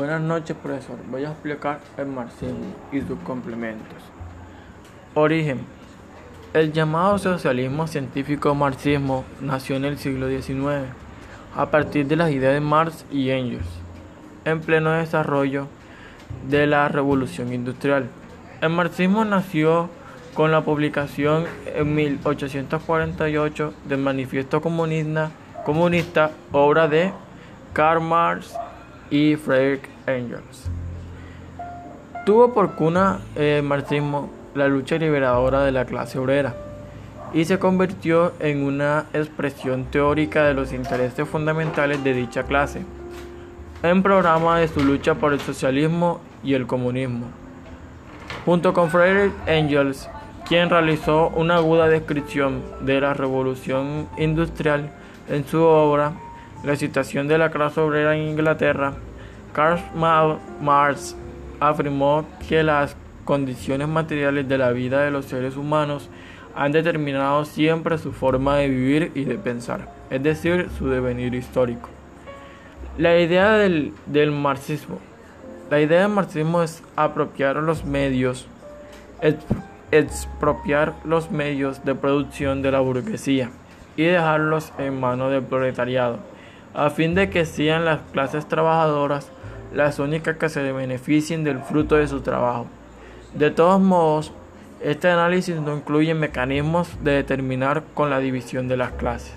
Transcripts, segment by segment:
Buenas noches, profesor. Voy a explicar el marxismo y sus complementos. Origen. El llamado socialismo científico marxismo nació en el siglo XIX, a partir de las ideas de Marx y Engels, en pleno desarrollo de la revolución industrial. El marxismo nació con la publicación en 1848 del Manifiesto Comunista, comunista obra de Karl Marx y Friedrich Engels. Tuvo por cuna el marxismo la lucha liberadora de la clase obrera y se convirtió en una expresión teórica de los intereses fundamentales de dicha clase, en programa de su lucha por el socialismo y el comunismo. Junto con Friedrich Engels, quien realizó una aguda descripción de la revolución industrial en su obra la situación de la clase obrera en Inglaterra, Karl Marx afirmó que las condiciones materiales de la vida de los seres humanos han determinado siempre su forma de vivir y de pensar, es decir, su devenir histórico. La idea del, marxismo. La idea del marxismo es apropiar los medios, expropiar los medios de producción de la burguesía y dejarlos en manos del proletariado a fin de que sean las clases trabajadoras las únicas que se beneficien del fruto de su trabajo. De todos modos, este análisis no incluye mecanismos de determinar con la división de las clases.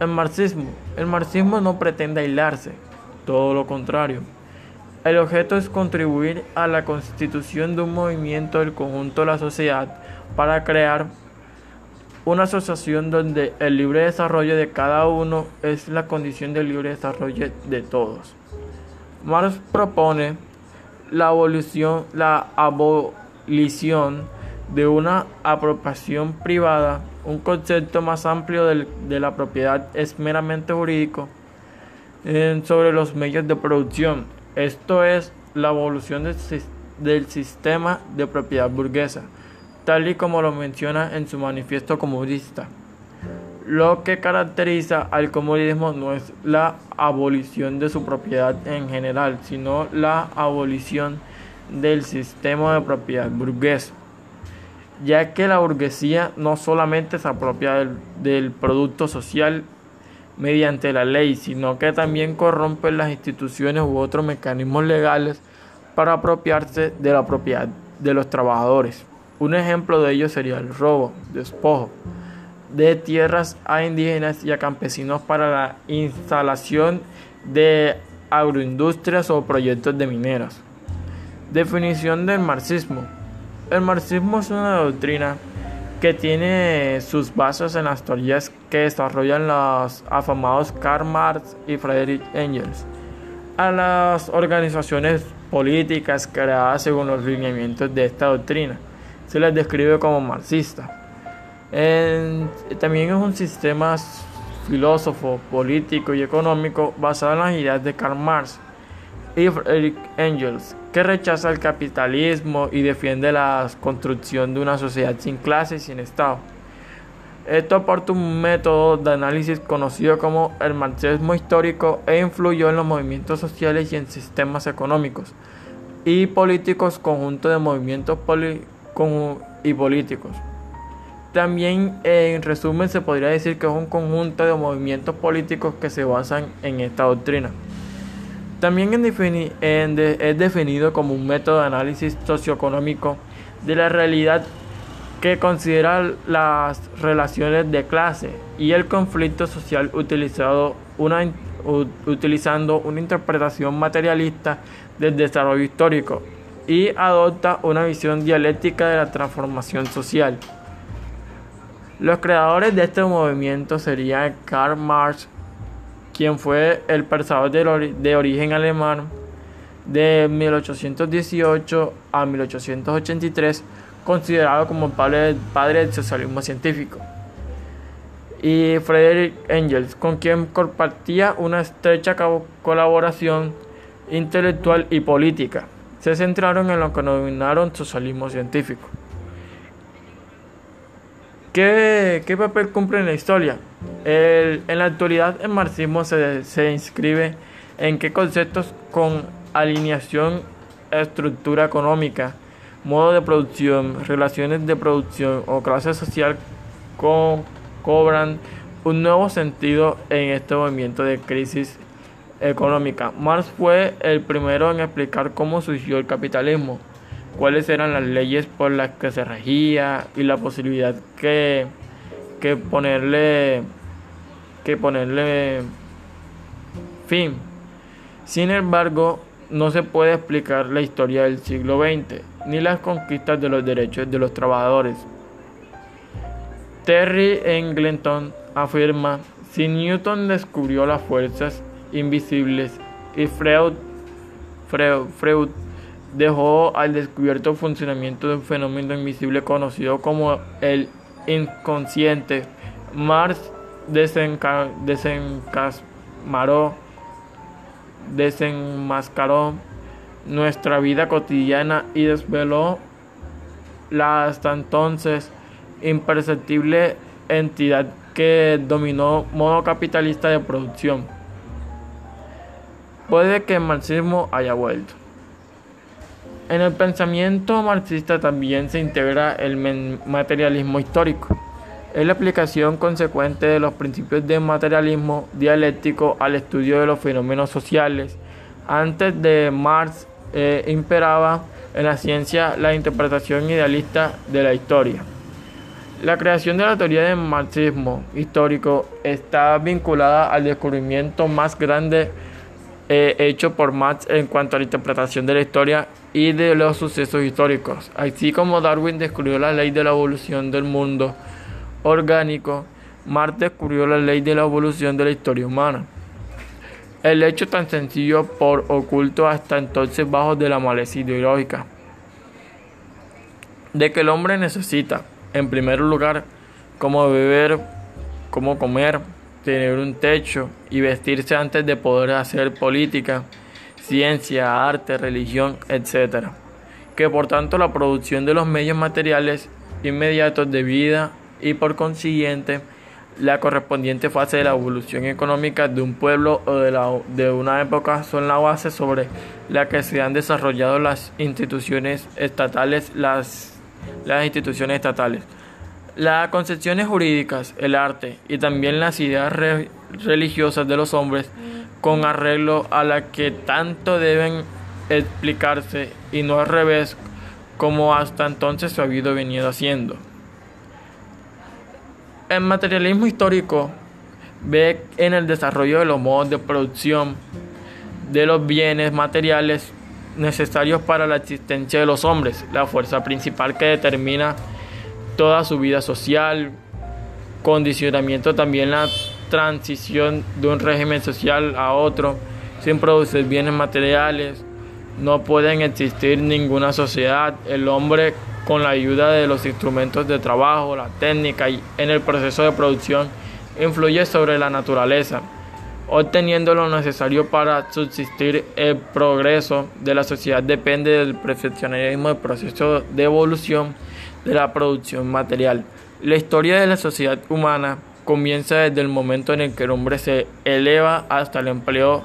El marxismo. El marxismo no pretende aislarse, todo lo contrario. El objeto es contribuir a la constitución de un movimiento del conjunto de la sociedad para crear una asociación donde el libre desarrollo de cada uno es la condición del libre desarrollo de todos. Marx propone la abolición, la abolición de una apropiación privada, un concepto más amplio de la propiedad es meramente jurídico sobre los medios de producción. Esto es la evolución del sistema de propiedad burguesa tal y como lo menciona en su manifiesto comunista. Lo que caracteriza al comunismo no es la abolición de su propiedad en general, sino la abolición del sistema de propiedad burgués, ya que la burguesía no solamente se apropia del, del producto social mediante la ley, sino que también corrompe las instituciones u otros mecanismos legales para apropiarse de la propiedad de los trabajadores. Un ejemplo de ello sería el robo, despojo de tierras a indígenas y a campesinos para la instalación de agroindustrias o proyectos de mineras. Definición del marxismo. El marxismo es una doctrina que tiene sus bases en las teorías que desarrollan los afamados Karl Marx y Friedrich Engels, a las organizaciones políticas creadas según los lineamientos de esta doctrina se les describe como marxista. también es un sistema filósofo, político y económico basado en las ideas de Karl Marx y Friedrich Engels, que rechaza el capitalismo y defiende la construcción de una sociedad sin clase y sin Estado. Esto aporta un método de análisis conocido como el marxismo histórico e influyó en los movimientos sociales y en sistemas económicos y políticos conjunto de movimientos políticos y políticos. También, en resumen, se podría decir que es un conjunto de movimientos políticos que se basan en esta doctrina. También es definido como un método de análisis socioeconómico de la realidad que considera las relaciones de clase y el conflicto social utilizando una interpretación materialista del desarrollo histórico y adopta una visión dialéctica de la transformación social. Los creadores de este movimiento serían Karl Marx, quien fue el pensador de origen alemán de 1818 a 1883, considerado como padre, padre del socialismo científico, y Friedrich Engels, con quien compartía una estrecha colaboración intelectual y política se centraron en lo que denominaron socialismo científico. ¿Qué, papel cumple en la historia? en la actualidad el marxismo se, inscribe en qué conceptos con alineación, estructura económica, modo de producción, relaciones de producción o clase social cobran un nuevo sentido en este movimiento de crisis económica. Marx fue el primero en explicar cómo surgió el capitalismo, cuáles eran las leyes por las que se regía y la posibilidad que, que ponerle que ponerle fin. Sin embargo, no se puede explicar la historia del siglo XX ni las conquistas de los derechos de los trabajadores. Terry Engleton afirma, si Newton descubrió las fuerzas invisibles y Freud, dejó al descubierto el funcionamiento de un fenómeno invisible conocido como el inconsciente, Marx desenmascaró, desenmascaró nuestra vida cotidiana y desveló la hasta entonces imperceptible entidad que dominó modo capitalista de producción. Puede que el marxismo haya vuelto. En el pensamiento marxista también se integra el materialismo histórico. Es la aplicación consecuente de los principios de materialismo dialéctico al estudio de los fenómenos sociales. Antes de Marx eh, imperaba en la ciencia la interpretación idealista de la historia. La creación de la teoría del marxismo histórico está vinculada al descubrimiento más grande eh, hecho por Marx en cuanto a la interpretación de la historia y de los sucesos históricos. Así como Darwin descubrió la ley de la evolución del mundo orgánico, Marx descubrió la ley de la evolución de la historia humana. El hecho tan sencillo por oculto hasta entonces bajo de la maleza ideológica de que el hombre necesita en primer lugar, cómo beber, cómo comer, tener un techo y vestirse antes de poder hacer política, ciencia, arte, religión, etc. Que por tanto la producción de los medios materiales inmediatos de vida y por consiguiente la correspondiente fase de la evolución económica de un pueblo o de, la, de una época son la base sobre la que se han desarrollado las instituciones estatales, las las instituciones estatales. Las concepciones jurídicas, el arte y también las ideas religiosas de los hombres con arreglo a la que tanto deben explicarse y no al revés como hasta entonces se ha habido venido haciendo. El materialismo histórico ve en el desarrollo de los modos de producción de los bienes materiales necesarios para la existencia de los hombres, la fuerza principal que determina toda su vida social, condicionamiento también la transición de un régimen social a otro, sin producir bienes materiales, no pueden existir ninguna sociedad, el hombre con la ayuda de los instrumentos de trabajo, la técnica y en el proceso de producción influye sobre la naturaleza obteniendo lo necesario para subsistir. El progreso de la sociedad depende del perfeccionamiento del proceso de evolución de la producción material. La historia de la sociedad humana comienza desde el momento en el que el hombre se eleva hasta el empleo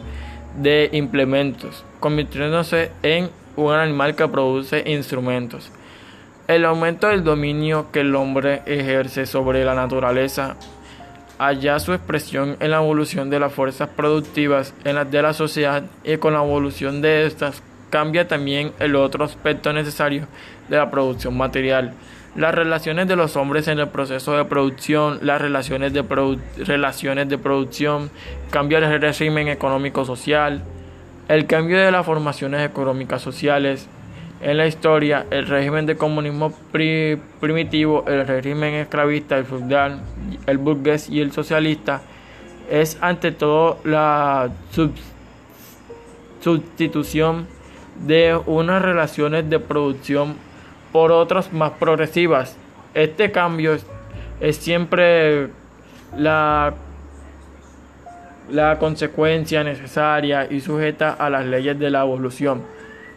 de implementos, convirtiéndose en un animal que produce instrumentos. El aumento del dominio que el hombre ejerce sobre la naturaleza halla su expresión en la evolución de las fuerzas productivas en las de la sociedad y con la evolución de estas cambia también el otro aspecto necesario de la producción material. Las relaciones de los hombres en el proceso de producción, las relaciones de, relaciones de producción, cambia el régimen económico-social, el cambio de las formaciones económicas sociales, en la historia, el régimen de comunismo primitivo, el régimen esclavista, el feudal, el burgués y el socialista es ante todo la sustitución de unas relaciones de producción por otras más progresivas. Este cambio es, siempre la, la consecuencia necesaria y sujeta a las leyes de la evolución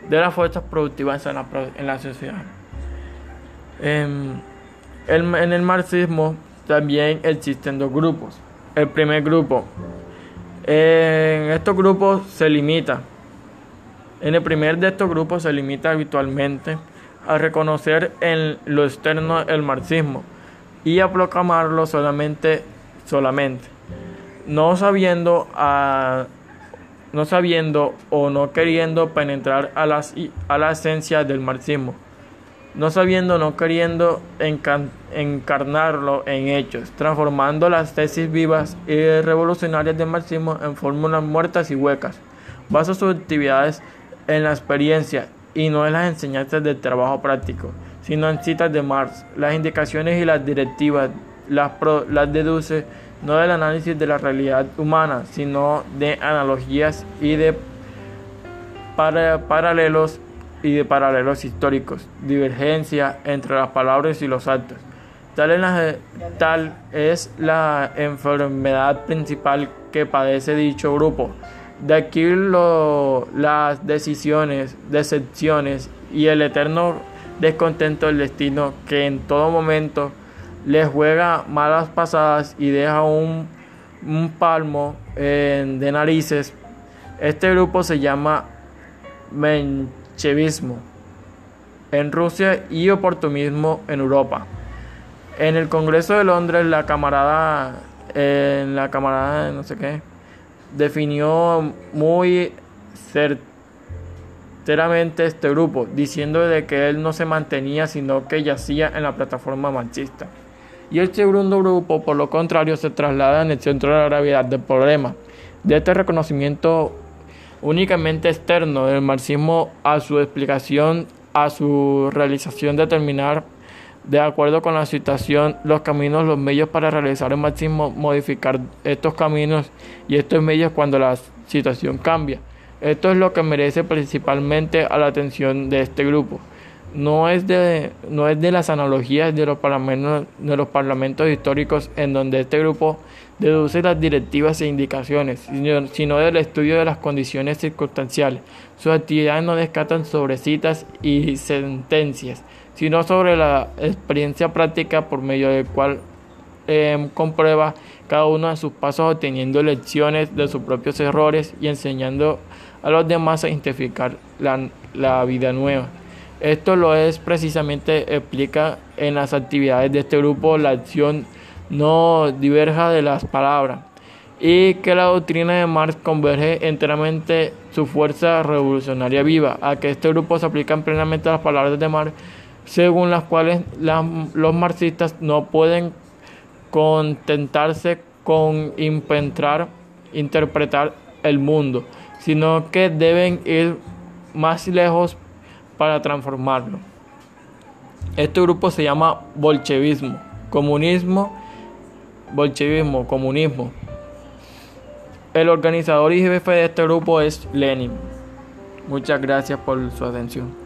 de las fuerzas productivas en la, en la sociedad. En el, en el marxismo también existen dos grupos. El primer grupo, en estos grupos se limita En el primer de estos grupos se limita habitualmente a reconocer en lo externo el marxismo y a proclamarlo solamente, solamente, no sabiendo, a, no sabiendo o no queriendo penetrar a, las, a la esencia del marxismo, no sabiendo, no queriendo encarnarlo en hechos, transformando las tesis vivas y revolucionarias del marxismo en fórmulas muertas y huecas, basa sus actividades en la experiencia y no en las enseñanzas del trabajo práctico, sino en citas de Marx. Las indicaciones y las directivas las, las deduce no del análisis de la realidad humana, sino de analogías y de paralelos y de paralelos históricos, divergencia entre las palabras y los actos. Tal, tal es la enfermedad principal que padece dicho grupo. De aquí las decisiones, decepciones y el eterno descontento del destino que en todo momento les juega malas pasadas y deja un, palmo de narices. Este grupo se llama menchevismo en Rusia y oportunismo en Europa. En el Congreso de Londres la camarada en la camarada no sé qué definió muy certeramente este grupo, diciendo de que él no se mantenía, sino que yacía en la plataforma marxista. Y el segundo grupo, por lo contrario, se traslada en el centro de la gravedad del problema, de este reconocimiento únicamente externo del marxismo a su explicación, a su realización determinar de acuerdo con la situación, los caminos, los medios para realizar el marxismo, modificar estos caminos y estos medios cuando la situación cambia. Esto es lo que merece principalmente la atención de este grupo. No es de, no es de las analogías de los, parlamentos, de los parlamentos históricos en donde este grupo deduce las directivas e indicaciones, sino, del estudio de las condiciones circunstanciales. Sus actividades no descatan sobre citas y sentencias, sino sobre la experiencia práctica por medio del cual em, comprueba cada uno de sus pasos obteniendo lecciones de sus propios errores y enseñando a los demás a identificar la, la vida nueva. Esto lo es precisamente explica en las actividades de este grupo la acción no diverja de las palabras y que la doctrina de Marx converge enteramente su fuerza revolucionaria viva, a que este grupo se aplican plenamente las palabras de Marx según las cuales los marxistas no pueden contentarse con inventar, interpretar el mundo, sino que deben ir más lejos para transformarlo. Este grupo se llama bolchevismo, comunismo, bolchevismo, comunismo. El organizador y jefe de este grupo es Lenin. Muchas gracias por su atención.